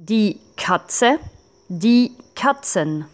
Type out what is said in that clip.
Die Katze, die Katzen.